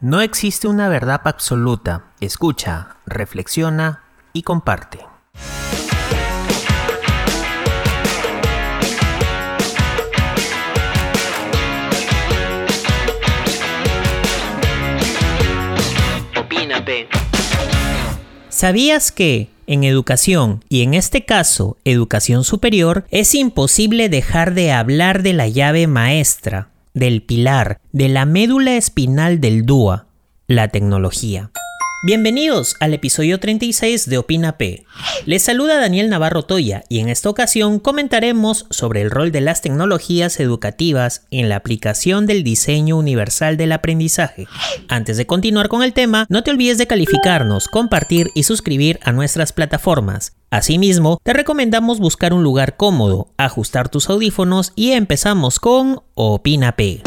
No existe una verdad absoluta. Escucha, reflexiona y comparte. Opina, P. ¿Sabías que en educación, y en este caso educación superior, es imposible dejar de hablar de la llave maestra, del pilar, de la médula espinal del DUA, la tecnología. Bienvenidos al episodio 36 de Opina P. Les saluda Daniel Navarro Toya y en esta ocasión comentaremos sobre el rol de las tecnologías educativas en la aplicación del diseño universal del aprendizaje. Antes de continuar con el tema, no te olvides de calificarnos, compartir y suscribir a nuestras plataformas. Asimismo, te recomendamos buscar un lugar cómodo, ajustar tus audífonos y empezamos con Opina P.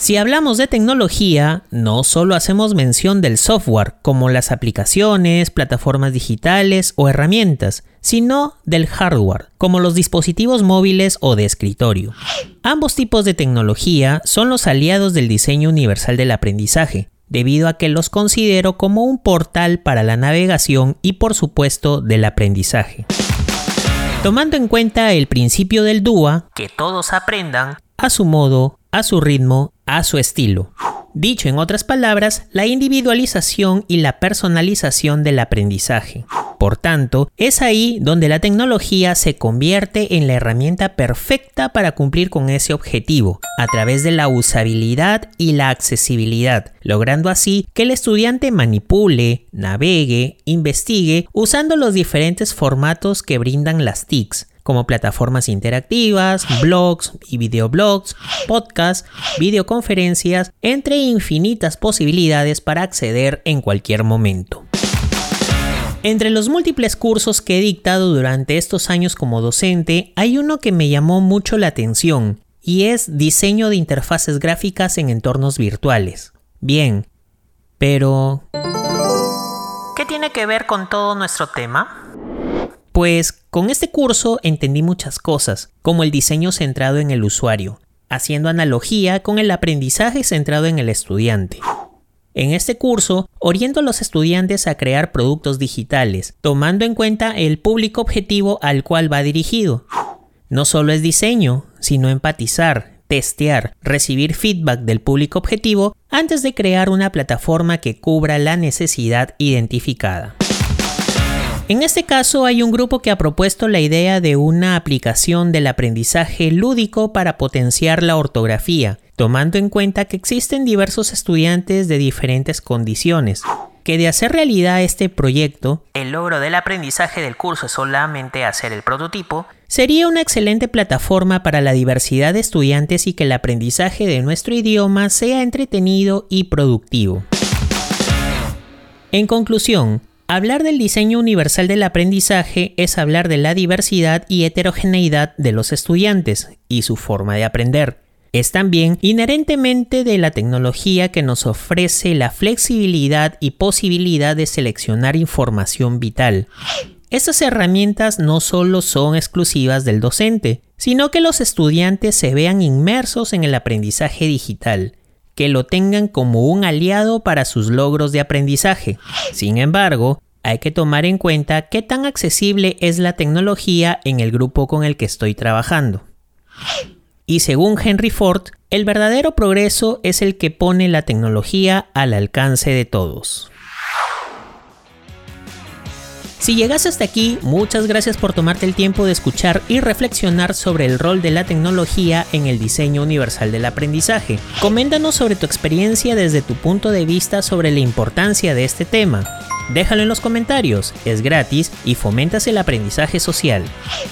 Si hablamos de tecnología, no solo hacemos mención del software, como las aplicaciones, plataformas digitales o herramientas, sino del hardware, como los dispositivos móviles o de escritorio. Ambos tipos de tecnología son los aliados del diseño universal del aprendizaje, debido a que los considero como un portal para la navegación y por supuesto del aprendizaje. Tomando en cuenta el principio del DUA, que todos aprendan a su modo, a su ritmo, a su estilo. Dicho en otras palabras, la individualización y la personalización del aprendizaje. Por tanto, es ahí donde la tecnología se convierte en la herramienta perfecta para cumplir con ese objetivo, a través de la usabilidad y la accesibilidad, logrando así que el estudiante manipule, navegue, investigue usando los diferentes formatos que brindan las TICs, como plataformas interactivas, blogs y videoblogs, podcasts, videoconferencias, entre infinitas posibilidades para acceder en cualquier momento. Entre los múltiples cursos que he dictado durante estos años como docente, hay uno que me llamó mucho la atención, y es diseño de interfaces gráficas en entornos virtuales. Bien, pero... ¿Qué tiene que ver con todo nuestro tema? Pues con este curso entendí muchas cosas, como el diseño centrado en el usuario, haciendo analogía con el aprendizaje centrado en el estudiante. En este curso, oriento a los estudiantes a crear productos digitales, tomando en cuenta el público objetivo al cual va dirigido. No solo es diseño, sino empatizar, testear, recibir feedback del público objetivo antes de crear una plataforma que cubra la necesidad identificada. En este caso hay un grupo que ha propuesto la idea de una aplicación del aprendizaje lúdico para potenciar la ortografía, tomando en cuenta que existen diversos estudiantes de diferentes condiciones, que de hacer realidad este proyecto, el logro del aprendizaje del curso es solamente hacer el prototipo, sería una excelente plataforma para la diversidad de estudiantes y que el aprendizaje de nuestro idioma sea entretenido y productivo. En conclusión, Hablar del diseño universal del aprendizaje es hablar de la diversidad y heterogeneidad de los estudiantes y su forma de aprender. Es también inherentemente de la tecnología que nos ofrece la flexibilidad y posibilidad de seleccionar información vital. Estas herramientas no solo son exclusivas del docente, sino que los estudiantes se vean inmersos en el aprendizaje digital que lo tengan como un aliado para sus logros de aprendizaje. Sin embargo, hay que tomar en cuenta qué tan accesible es la tecnología en el grupo con el que estoy trabajando. Y según Henry Ford, el verdadero progreso es el que pone la tecnología al alcance de todos. Si llegas hasta aquí, muchas gracias por tomarte el tiempo de escuchar y reflexionar sobre el rol de la tecnología en el diseño universal del aprendizaje. Coméntanos sobre tu experiencia desde tu punto de vista sobre la importancia de este tema. Déjalo en los comentarios, es gratis y fomentas el aprendizaje social.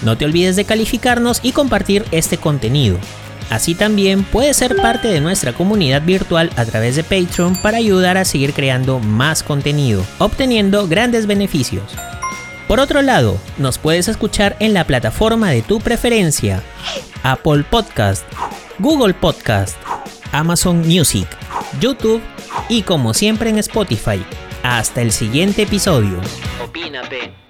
No te olvides de calificarnos y compartir este contenido. Así también puedes ser parte de nuestra comunidad virtual a través de Patreon para ayudar a seguir creando más contenido, obteniendo grandes beneficios. Por otro lado, nos puedes escuchar en la plataforma de tu preferencia, Apple Podcast, Google Podcast, Amazon Music, YouTube y como siempre en Spotify. Hasta el siguiente episodio. Opina, P.